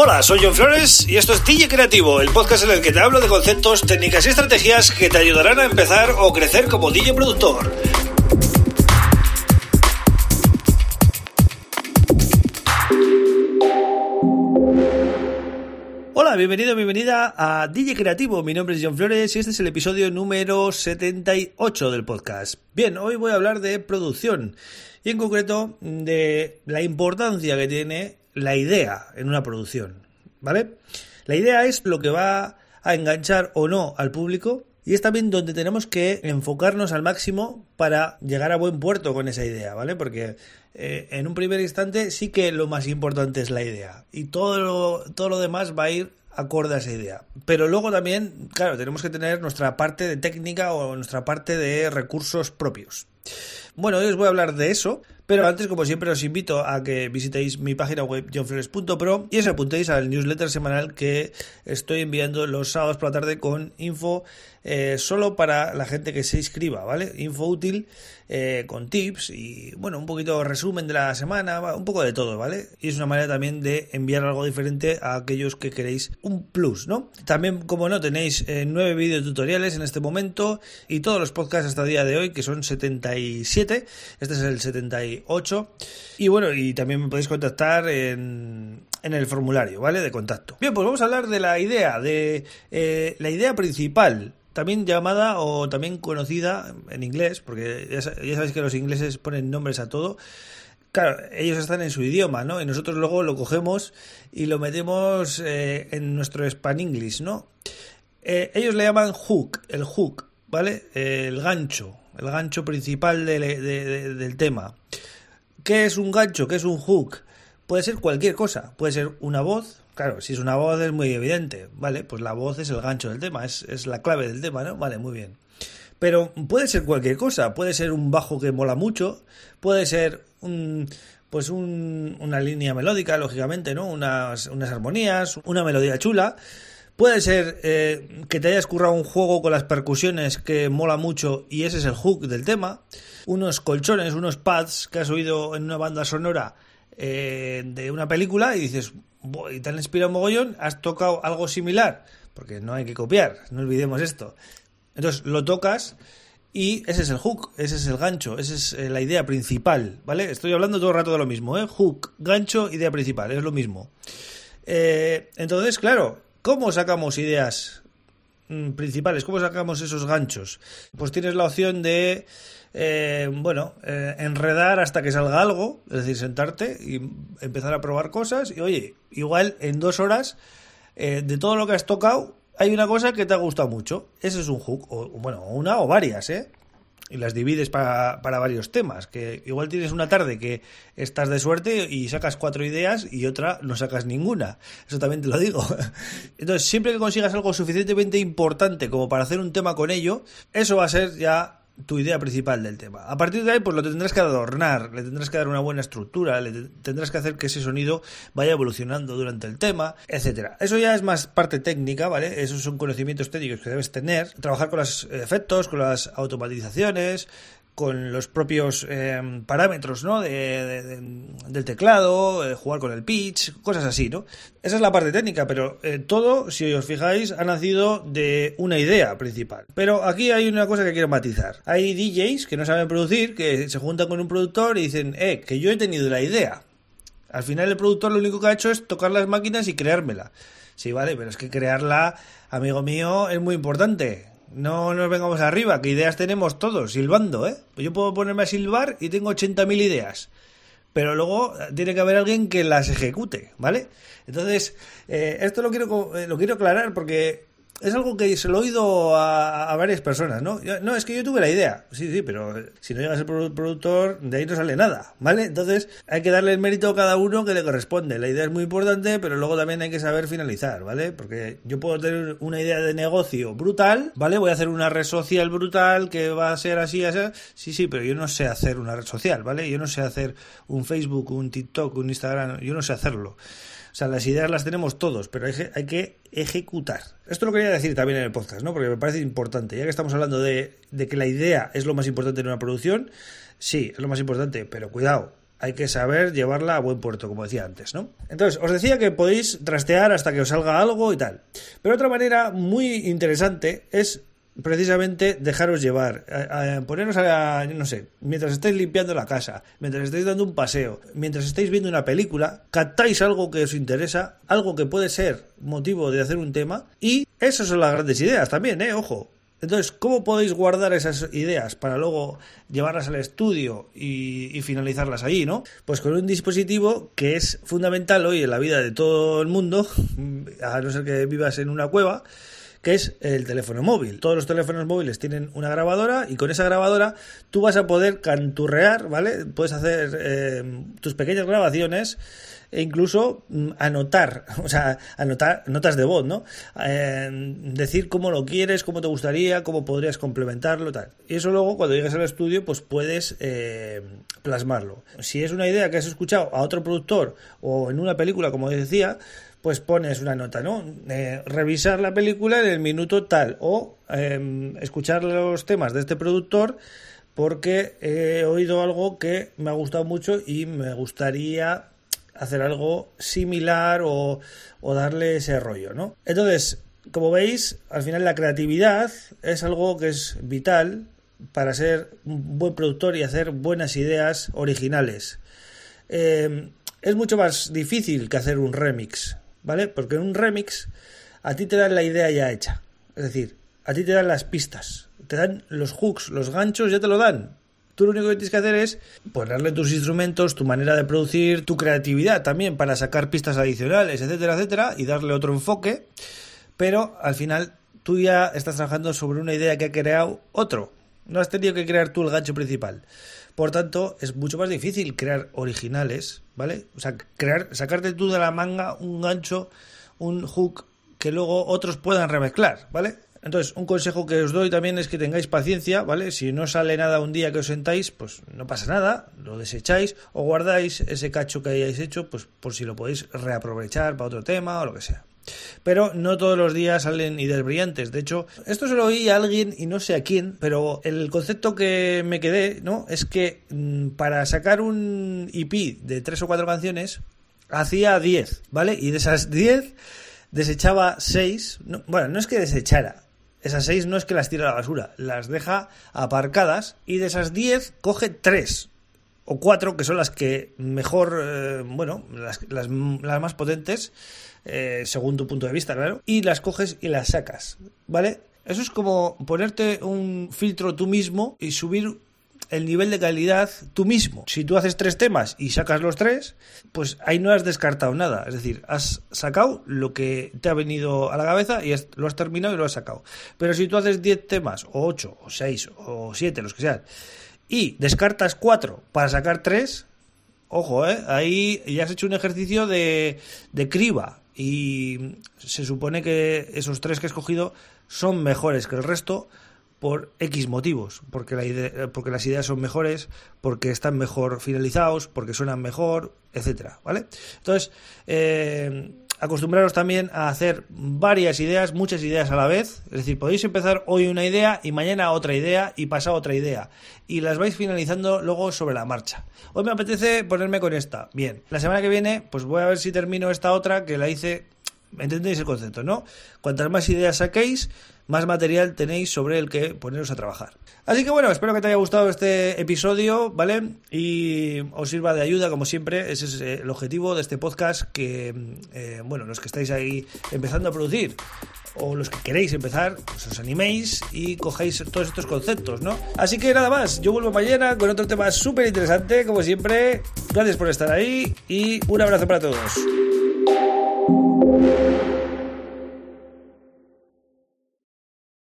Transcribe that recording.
Hola, soy John Flores y esto es DJ Creativo, el podcast en el que te hablo de conceptos, técnicas y estrategias que te ayudarán a empezar o crecer como DJ productor. Hola, bienvenido, bienvenida a DJ Creativo. Mi nombre es John Flores y este es el episodio número 78 del podcast. Bien, hoy voy a hablar de producción y en concreto de la importancia que tiene la idea en una producción, ¿vale? La idea es lo que va a enganchar o no al público y es también donde tenemos que enfocarnos al máximo para llegar a buen puerto con esa idea, ¿vale? Porque eh, en un primer instante sí que lo más importante es la idea y todo lo, todo lo demás va a ir acorde a esa idea. Pero luego también, claro, tenemos que tener nuestra parte de técnica o nuestra parte de recursos propios. Bueno, hoy os voy a hablar de eso, pero antes, como siempre, os invito a que visitéis mi página web johnflores.pro y os apuntéis al newsletter semanal que estoy enviando los sábados por la tarde con info eh, solo para la gente que se inscriba, ¿vale? Info útil eh, con tips y, bueno, un poquito resumen de la semana, un poco de todo, ¿vale? Y es una manera también de enviar algo diferente a aquellos que queréis un plus, ¿no? También, como no, tenéis eh, nueve videotutoriales en este momento y todos los podcasts hasta el día de hoy, que son 77, este es el 78. Y bueno, y también me podéis contactar en, en el formulario, ¿vale? De contacto. Bien, pues vamos a hablar de la idea, de la idea principal también llamada o también conocida en inglés, porque ya, sabéis que los ingleses ponen nombres a todo. Claro, ellos están en su idioma, ¿no? Y nosotros luego lo cogemos y lo metemos eh, en nuestro Span English, ¿no? Eh, ellos le llaman hook, el hook, ¿vale? el gancho, el gancho principal del tema. ¿Qué es un gancho? ¿Qué es un hook? Puede ser cualquier cosa, puede ser una voz, Claro, si es una voz es muy evidente, ¿vale? Pues la voz es el gancho del tema, es, la clave del tema, ¿no? Vale, muy bien. Pero puede ser cualquier cosa, puede ser un bajo que mola mucho, puede ser un, pues una línea melódica, lógicamente, ¿no? Unas, unas armonías, una melodía chula. Puede ser eh, que te hayas currado un juego con las percusiones que mola mucho y ese es el hook del tema. Unos colchones, unos pads que has oído en una banda sonora eh, de una película y dices, y te han inspirado mogollón, has tocado algo similar, porque no hay que copiar, no olvidemos esto. Entonces lo tocas y ese es el hook, ese es el gancho, esa es eh, la idea principal, ¿vale? Estoy hablando todo el rato de lo mismo, ¿eh? Hook, gancho, idea principal, es lo mismo. Eh, entonces, claro, ¿cómo sacamos ideas principales? ¿Cómo sacamos esos ganchos? Pues tienes la opción de eh, bueno, eh, enredar hasta que salga algo, es decir, sentarte y empezar a probar cosas y oye, igual en dos horas eh, de todo lo que has tocado hay una cosa que te ha gustado mucho, ese es un hook, o bueno, una o varias, ¿eh? Y las divides para, para varios temas, que igual tienes una tarde que estás de suerte y sacas cuatro ideas y otra no sacas ninguna, eso también te lo digo. Entonces, siempre que consigas algo suficientemente importante como para hacer un tema con ello, eso va a ser ya tu idea principal del tema. A partir de ahí, pues lo tendrás que adornar, le tendrás que dar una buena estructura, le tendrás que hacer que ese sonido vaya evolucionando durante el tema, etcétera. Eso ya es más parte técnica, ¿vale? Esos son conocimientos técnicos que debes tener. Trabajar con los efectos, con las automatizaciones, con los propios eh, parámetros ¿no? De, del teclado, eh, jugar con el pitch, cosas así, ¿no? Esa es la parte técnica, pero eh, todo, si os fijáis, ha nacido de una idea principal. Pero aquí hay una cosa que quiero matizar. Hay DJs que no saben producir, que se juntan con un productor y dicen, eh, que yo he tenido la idea. Al final el productor lo único que ha hecho es tocar las máquinas y creármela. Sí, vale, pero es que crearla, amigo mío, es muy importante no nos vengamos arriba, que ideas tenemos todos, silbando, ¿eh? Pues yo puedo ponerme a silbar y tengo 80.000 ideas. Pero luego tiene que haber alguien que las ejecute, ¿vale? Entonces, eh, esto lo quiero, eh, lo quiero aclarar porque es algo que se lo he oído a, varias personas, ¿no? no, es que yo tuve la idea. Sí, sí, pero si no llegas el productor, de ahí no sale nada, ¿vale? Entonces hay que darle el mérito a cada uno que le corresponde. La idea es muy importante, pero luego también hay que saber finalizar, ¿vale? Porque yo puedo tener una idea de negocio brutal, ¿vale? Voy a hacer una red social brutal que va a ser así, así. Sí, sí, pero yo no sé hacer una red social, ¿vale? Yo no sé hacer un Facebook, un TikTok, un Instagram, yo no sé hacerlo. Sea, las ideas las tenemos todos, pero hay, que ejecutar. Esto lo quería decir también en el podcast, ¿no? Porque me parece importante. Ya que estamos hablando de, que la idea es lo más importante en una producción, sí, es lo más importante, pero cuidado, hay que saber llevarla a buen puerto, como decía antes, ¿no? Entonces, os decía que podéis trastear hasta que os salga algo y tal. Pero otra manera muy interesante es precisamente dejaros llevar, a, poneros a, no sé, mientras estáis limpiando la casa, mientras estáis dando un paseo, mientras estáis viendo una película, captáis algo que os interesa, algo que puede ser motivo de hacer un tema, y esas son las grandes ideas también, ¿eh? Ojo, entonces, ¿cómo podéis guardar esas ideas para luego llevarlas al estudio y, finalizarlas ahí, no? Pues con un dispositivo que es fundamental hoy en la vida de todo el mundo, a no ser que vivas en una cueva, es el teléfono móvil. Todos los teléfonos móviles tienen una grabadora y con esa grabadora tú vas a poder canturrear, ¿vale? Puedes hacer eh, tus pequeñas grabaciones e incluso mm, anotar, o sea, anotar notas de voz, ¿no? Eh, decir cómo lo quieres, cómo te gustaría, cómo podrías complementarlo, tal. Y eso luego, cuando llegues al estudio, pues puedes eh, plasmarlo. Si es una idea que has escuchado a otro productor o en una película, como decía, pues pones una nota, ¿no? Eh, revisar la película en el minuto tal o em, escuchar los temas de este productor porque he oído algo que me ha gustado mucho y me gustaría hacer algo similar o, darle ese rollo, ¿no? Entonces, como veis, al final la creatividad es algo que es vital para ser un buen productor y hacer buenas ideas originales. Eh, es mucho más difícil que hacer un remix, ¿vale? Porque en un remix a ti te dan la idea ya hecha. Es decir, a ti te dan las pistas, te dan los hooks, los ganchos, ya te lo dan. Tú lo único que tienes que hacer es ponerle tus instrumentos, tu manera de producir, tu creatividad también para sacar pistas adicionales, etcétera, etcétera, y darle otro enfoque. Pero al final tú ya estás trabajando sobre una idea que ha creado otro. No has tenido que crear tú el gancho principal. Por tanto, es mucho más difícil crear originales, ¿vale? O sea, crear, sacarte tú de la manga un gancho, un hook que luego otros puedan remezclar, ¿vale? Entonces, un consejo que os doy también es que tengáis paciencia, ¿vale? Si no sale nada un día que os sentáis, pues no pasa nada, lo desecháis o guardáis ese cacho que hayáis hecho, pues por si lo podéis reaprovechar para otro tema o lo que sea. Pero no todos los días salen ideas brillantes. De hecho, esto se lo oí a alguien y no sé a quién, pero el concepto que me quedé, ¿no? Es que mm, para sacar un EP de tres o cuatro canciones, hacía 10, ¿vale? Y de esas 10 desechaba 6. bueno, no es que desechara, esas seis no es que las tira a la basura, las deja aparcadas y de esas diez coge tres o cuatro que son las que mejor, eh, bueno, las, las, más potentes, eh, según tu punto de vista, claro, y las coges y las sacas, ¿vale? Eso es como ponerte un filtro tú mismo y subir el nivel de calidad tú mismo. Si tú haces tres temas y sacas los tres, pues ahí no has descartado nada. Es decir, has sacado lo que te ha venido a la cabeza y lo has terminado y lo has sacado. Pero si tú haces diez temas, o ocho, o seis, o siete, los que sean, y descartas cuatro para sacar tres, ojo, ¿eh? ahí ya has hecho un ejercicio de, de criba. Y se supone que esos tres que he escogido son mejores que el resto por X motivos, porque, la porque las ideas son mejores, porque están mejor finalizados, porque suenan mejor, etcétera, ¿vale? Entonces, eh, acostumbraros también a hacer varias ideas, muchas ideas a la vez, es decir, podéis empezar hoy una idea y mañana otra idea y pasado otra idea, y las vais finalizando luego sobre la marcha. Hoy me apetece ponerme con esta, bien, la semana que viene, pues voy a ver si termino esta otra que la hice ¿Entendéis el concepto, no? Cuantas más ideas saquéis, más material tenéis sobre el que poneros a trabajar. Así que bueno, espero que te haya gustado este episodio, ¿vale? Y os sirva de ayuda, como siempre. Ese es eh, el objetivo de este podcast, que, eh, bueno, los que estáis ahí empezando a producir o los que queréis empezar, pues os animéis y cojáis todos estos conceptos, ¿no? Así que nada más, yo vuelvo mañana con otro tema súper interesante, como siempre. Gracias por estar ahí y un abrazo para todos.